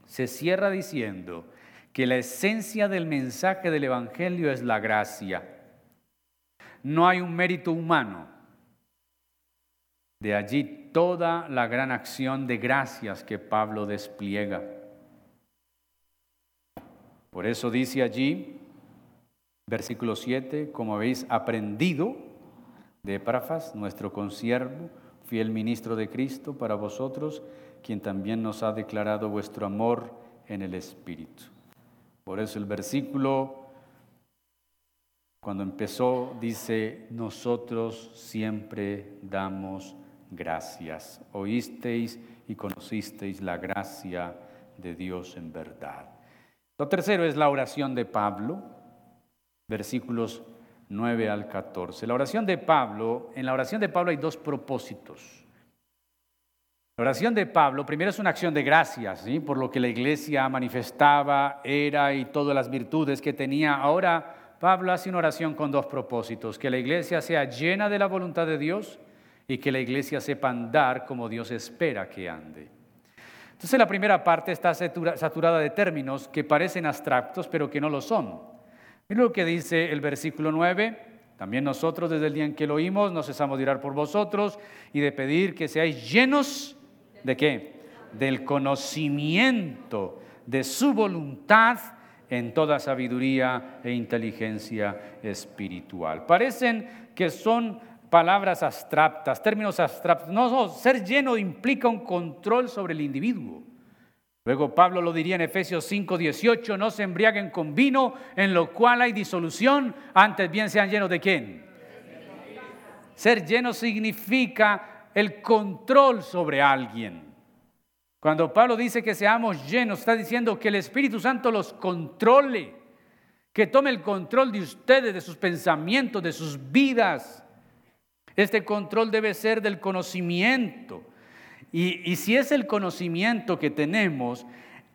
A: se cierra diciendo que la esencia del mensaje del Evangelio es la gracia. No hay un mérito humano. De allí toda la gran acción de gracias que Pablo despliega. Por eso dice allí, versículo 7, como habéis aprendido de Epáfras, nuestro consiervo, fiel ministro de Cristo para vosotros, quien también nos ha declarado vuestro amor en el Espíritu. Por eso el versículo, cuando empezó, dice, nosotros siempre damos gracias. Oísteis y conocisteis la gracia de Dios en verdad. Lo tercero es la oración de Pablo, versículos 9 al 14. La oración de Pablo, en la oración de Pablo hay dos propósitos. La oración de Pablo, primero es una acción de gracias, por lo que la iglesia manifestaba, era y todas las virtudes que tenía. Ahora Pablo hace una oración con dos propósitos, que la iglesia sea llena de la voluntad de Dios y que la iglesia sepa andar como Dios espera que ande. Entonces la primera parte está saturada de términos que parecen abstractos, pero que no lo son. Mira lo que dice el versículo 9. También nosotros desde el día en que lo oímos nos cesamos de orar por vosotros y de pedir que seáis llenos de qué? Del conocimiento de su voluntad en toda sabiduría e inteligencia espiritual. Parecen que son palabras abstractas, términos abstractos. No, ser lleno implica un control sobre el individuo. Luego Pablo lo diría en Efesios 5, 18, no se embriaguen con vino en lo cual hay disolución, antes bien sean llenos de quién. Ser lleno significa el control sobre alguien. Cuando Pablo dice que seamos llenos, está diciendo que el Espíritu Santo los controle, que tome el control de ustedes, de sus pensamientos, de sus vidas. Este control debe ser del conocimiento. Y, si es el conocimiento que tenemos,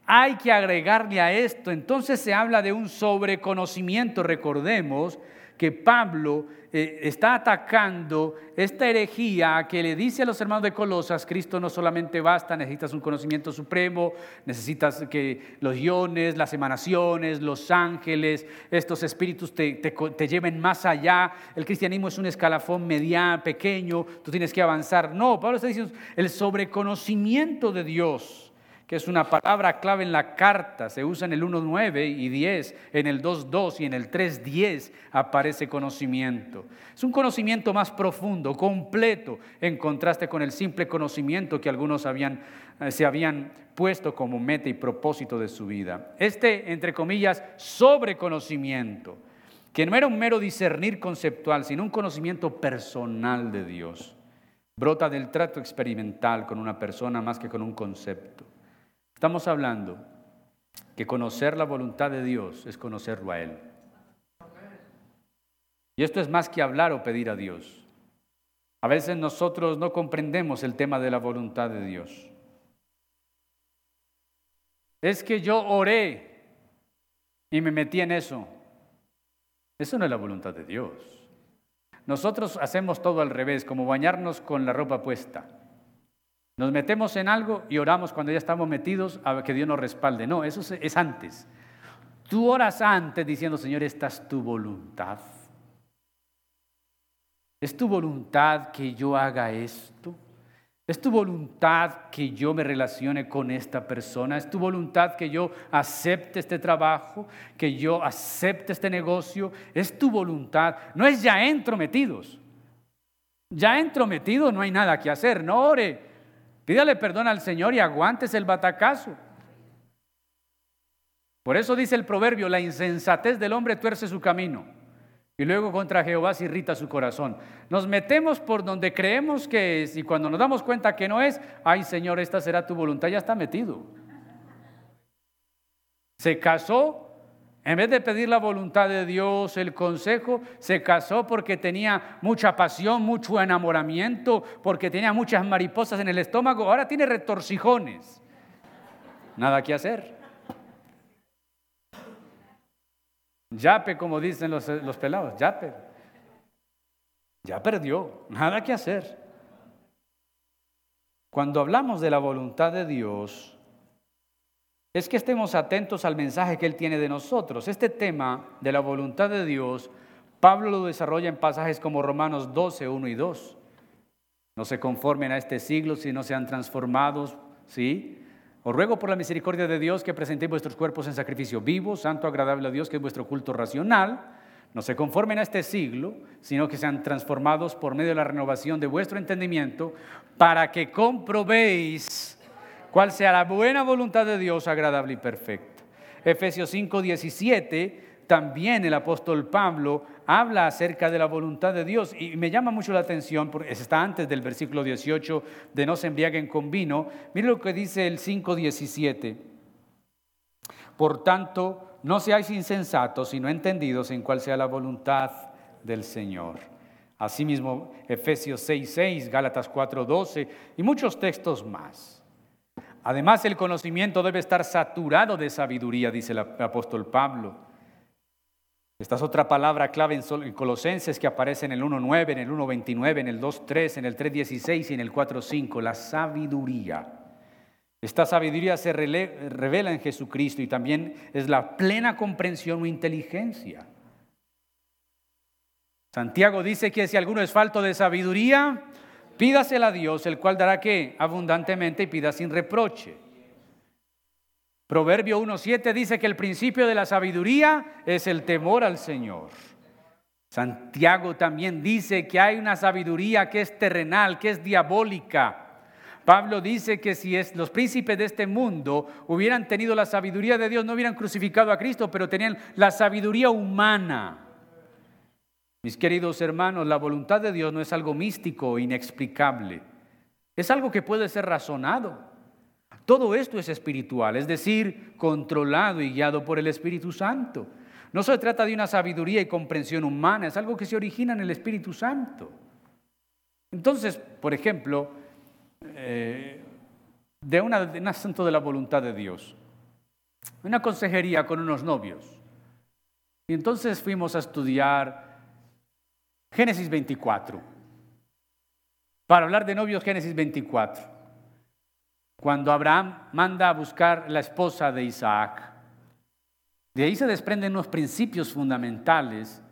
A: hay que agregarle a esto. Entonces se habla de un sobreconocimiento. Recordemos que Pablo eh, está atacando esta herejía que le dice a los hermanos de Colosas, Cristo no solamente basta, necesitas un conocimiento supremo, necesitas que los iones, las emanaciones, los ángeles, estos espíritus te, te lleven más allá. El cristianismo es un escalafón mediano, pequeño, tú tienes que avanzar. No, Pablo está diciendo el sobreconocimiento de Dios que es una palabra clave en la carta, se usa en el 1.9 y 10, en el 2.2 y en el 3.10 aparece conocimiento. Es un conocimiento más profundo, completo, en contraste con el simple conocimiento que algunos eh, se habían puesto como meta y propósito de su vida. Este, entre comillas, sobreconocimiento, que no era un mero discernir conceptual, sino un conocimiento personal de Dios. Brota del trato experimental con una persona más que con un concepto. Estamos hablando que conocer la voluntad de Dios es conocerlo a Él. Y esto es más que hablar o pedir a Dios. A veces nosotros no comprendemos el tema de la voluntad de Dios. Es que yo oré y me metí en eso. Eso no es la voluntad de Dios. Nosotros hacemos todo al revés, como bañarnos con la ropa puesta. Nos metemos en algo y oramos cuando ya estamos metidos a que Dios nos respalde. No, eso es antes. Tú oras antes diciendo, Señor, esta es tu voluntad. Es tu voluntad que yo haga esto. Es tu voluntad que yo me relacione con esta persona. Es tu voluntad que yo acepte este trabajo, que yo acepte este negocio. Es tu voluntad. No es ya entrometidos. Ya entrometidos no hay nada que hacer. No ore. Pídale perdón al Señor y aguantes el batacazo. Por eso dice el proverbio, la insensatez del hombre tuerce su camino. Y luego contra Jehová se irrita su corazón. Nos metemos por donde creemos que es y cuando nos damos cuenta que no es, ay Señor, esta será tu voluntad, ya está metido. Se casó, en vez de pedir la voluntad de Dios, el consejo, se casó porque tenía mucha pasión, mucho enamoramiento, porque tenía muchas mariposas en el estómago, ahora tiene retorcijones. Nada que hacer. Yape, como dicen los, los pelados, yape. Ya perdió, nada que hacer. Cuando hablamos de la voluntad de Dios, es que estemos atentos al mensaje que Él tiene de nosotros. Este tema de la voluntad de Dios, Pablo lo desarrolla en pasajes como Romanos 12, 1 y 2. No se conformen a este siglo, sino sean transformados, ¿sí? Os ruego por la misericordia de Dios que presentéis vuestros cuerpos en sacrificio vivo, santo, agradable a Dios, que es vuestro culto racional. No se conformen a este siglo, sino que sean transformados por medio de la renovación de vuestro entendimiento, para que comprobéis cuál sea la buena voluntad de Dios, agradable y perfecta. Efesios 5, 17 también el apóstol Pablo habla acerca de la voluntad de Dios y me llama mucho la atención, porque está antes del versículo 18 de no se embriaguen con vino. Mire lo que dice el 5.17. Por tanto, no seáis insensatos, sino entendidos en cuál sea la voluntad del Señor. Asimismo, Efesios 6.6, Gálatas 4.12 y muchos textos más. Además, el conocimiento debe estar saturado de sabiduría, dice el apóstol Pablo. Esta es otra palabra clave en Colosenses que aparece en el 1.9, en el 1.29, en el 2.3, en el 3.16 y en el 4.5, la sabiduría. Esta sabiduría se revela en Jesucristo y también es la plena comprensión o inteligencia. Santiago dice que si alguno es falto de sabiduría, pídasela a Dios, el cual dará que abundantemente y pida sin reproche. Proverbio 1.7 dice que el principio de la sabiduría es el temor al Señor. Santiago también dice que hay una sabiduría que es terrenal, que es diabólica. Pablo dice que si los príncipes de este mundo hubieran tenido la sabiduría de Dios, no hubieran crucificado a Cristo, pero tenían la sabiduría humana. Mis queridos hermanos, la voluntad de Dios no es algo místico inexplicable. Es algo que puede ser razonado. Todo esto es espiritual, es decir, controlado y guiado por el Espíritu Santo. No se trata de una sabiduría y comprensión humana, es algo que se origina en el Espíritu Santo. Entonces, por ejemplo, eh, de, una, de un asunto de la voluntad de Dios, una consejería con unos novios. Y entonces fuimos a estudiar Génesis 24. Para hablar de novios, Génesis 24 cuando Abraham manda a buscar la esposa de Isaac. De ahí se desprenden unos principios fundamentales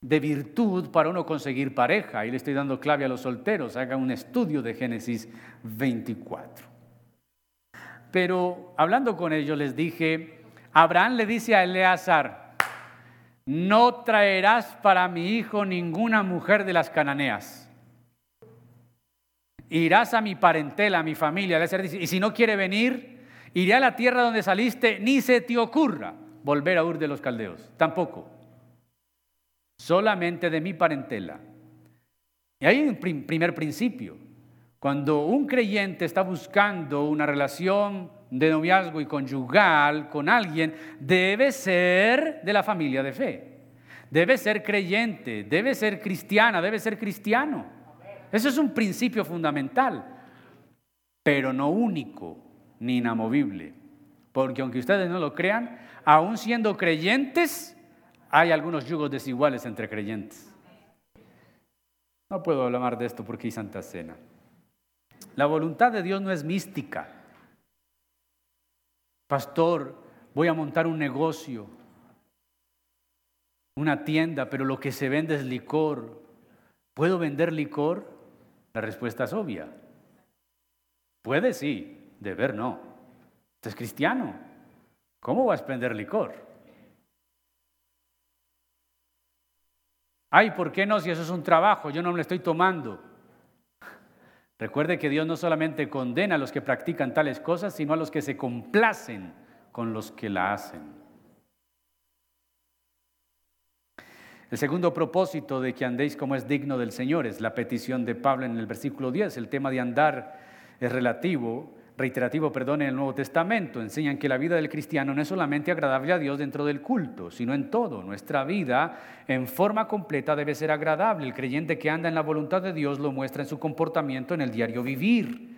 A: de virtud para uno conseguir pareja. Y le estoy dando clave a los solteros, hagan un estudio de Génesis 24. Pero hablando con ellos les dije, Abraham le dice a Eleazar, no traerás para mi hijo ninguna mujer de las cananeas irás a mi parentela, a mi familia. Y si no quiere venir, iré a la tierra donde saliste, ni se te ocurra volver a Ur de los Caldeos. Tampoco. Solamente de mi parentela. Y hay un primer principio. Cuando un creyente está buscando una relación de noviazgo y conyugal con alguien, debe ser de la familia de fe. Debe ser creyente, debe ser cristiana, debe ser cristiano. Eso es un principio fundamental, pero no único ni inamovible. Porque aunque ustedes no lo crean, aún siendo creyentes, hay algunos yugos desiguales entre creyentes. No puedo hablar de esto porque hay Santa Cena. La voluntad de Dios no es mística. Pastor, voy a montar un negocio, una tienda, pero lo que se vende es licor. ¿Puedo vender licor? La respuesta es obvia. Puede sí, deber no. Usted es cristiano. ¿Cómo vas a vender licor? Ay, ¿por qué no? Si eso es un trabajo, yo no me lo estoy tomando. Recuerde que Dios no solamente condena a los que practican tales cosas, sino a los que se complacen con los que la hacen. El segundo propósito de que andéis como es digno del Señor es la petición de Pablo en el versículo 10. El tema de andar es relativo, reiterativo, perdón, en el Nuevo Testamento. Enseñan que la vida del cristiano no es solamente agradable a Dios dentro del culto, sino en todo. Nuestra vida en forma completa debe ser agradable. El creyente que anda en la voluntad de Dios lo muestra en su comportamiento en el diario vivir,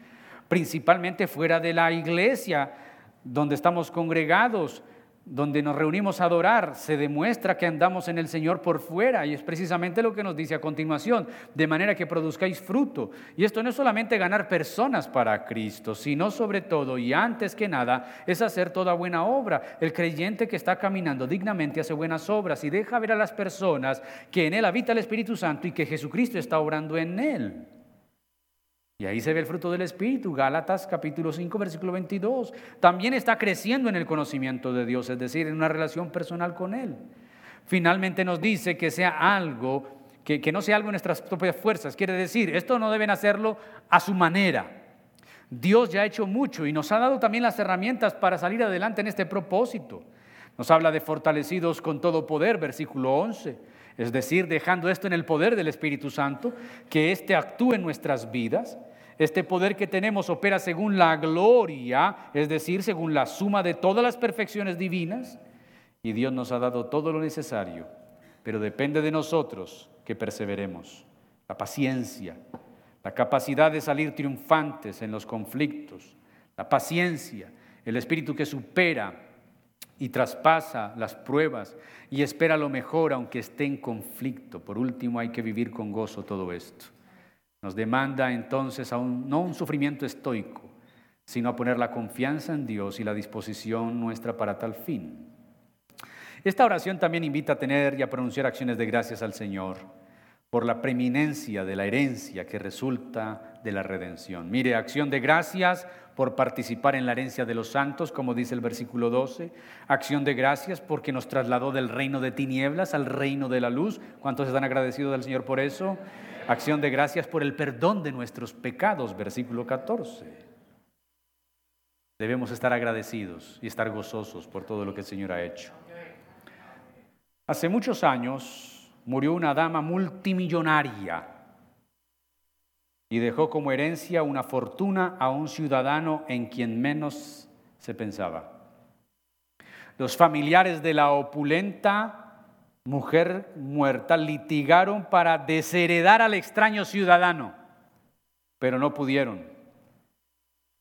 A: principalmente fuera de la iglesia donde estamos congregados donde nos reunimos a adorar, se demuestra que andamos en el Señor por fuera y es precisamente lo que nos dice a continuación, de manera que produzcáis fruto. Y esto no es solamente ganar personas para Cristo, sino sobre todo y antes que nada es hacer toda buena obra. El creyente que está caminando dignamente hace buenas obras y deja ver a las personas que en él habita el Espíritu Santo y que Jesucristo está obrando en él. Y ahí se ve el fruto del Espíritu, Gálatas capítulo 5, versículo 22. También está creciendo en el conocimiento de Dios, es decir, en una relación personal con Él. Finalmente nos dice que sea algo, que, que no sea algo en nuestras propias fuerzas. Quiere decir, esto no deben hacerlo a su manera. Dios ya ha hecho mucho y nos ha dado también las herramientas para salir adelante en este propósito. Nos habla de fortalecidos con todo poder, versículo 11. Es decir, dejando esto en el poder del Espíritu Santo, que éste actúe en nuestras vidas este poder que tenemos opera según la gloria, es decir, según la suma de todas las perfecciones divinas, y Dios nos ha dado todo lo necesario, pero depende de nosotros que perseveremos. La paciencia, la capacidad de salir triunfantes en los conflictos, la paciencia, el espíritu que supera y traspasa las pruebas y espera lo mejor aunque esté en conflicto. Por último, hay que vivir con gozo todo esto. Nos demanda entonces a no un sufrimiento estoico, sino a poner la confianza en Dios y la disposición nuestra para tal fin. Esta oración también invita a tener y a pronunciar acciones de gracias al Señor por la preeminencia de la herencia que resulta de la redención. Mire, acción de gracias por participar en la herencia de los santos, como dice el versículo 12. Acción de gracias porque nos trasladó del reino de tinieblas al reino de la luz. ¿Cuántos están agradecidos del Señor por eso? Acción de gracias por el perdón de nuestros pecados, versículo 14. Debemos estar agradecidos y estar gozosos por todo lo que el Señor ha hecho. Hace muchos años murió una dama multimillonaria y dejó como herencia una fortuna a un ciudadano en quien menos se pensaba. Los familiares de la opulenta mujer muerta litigaron para desheredar al extraño ciudadano, pero no pudieron.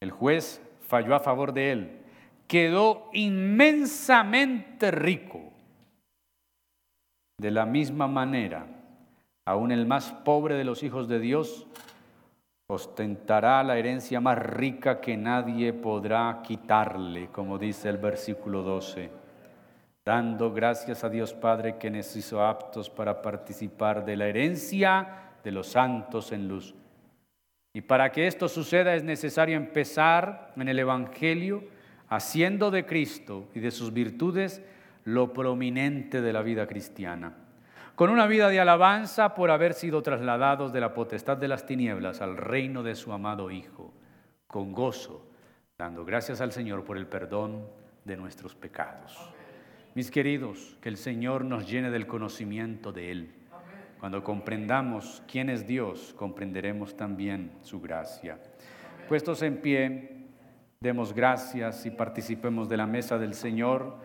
A: El juez falló a favor de él. Quedó inmensamente rico. De la misma manera, aún el más pobre de los hijos de Dios ostentará la herencia más rica que nadie podrá quitarle, como dice el versículo 12 dando gracias a Dios Padre que nos hizo aptos para participar de la herencia de los santos en luz. Y para que esto suceda es necesario empezar en el Evangelio haciendo de Cristo y de sus virtudes lo prominente de la vida cristiana, con una vida de alabanza por haber sido trasladados de la potestad de las tinieblas al reino de su amado Hijo, con gozo, dando gracias al Señor por el perdón de nuestros pecados. Mis queridos, que el Señor nos llene del conocimiento de Él. Cuando comprendamos quién es Dios, comprenderemos también su gracia. Puestos en pie, demos gracias y participemos de la mesa del Señor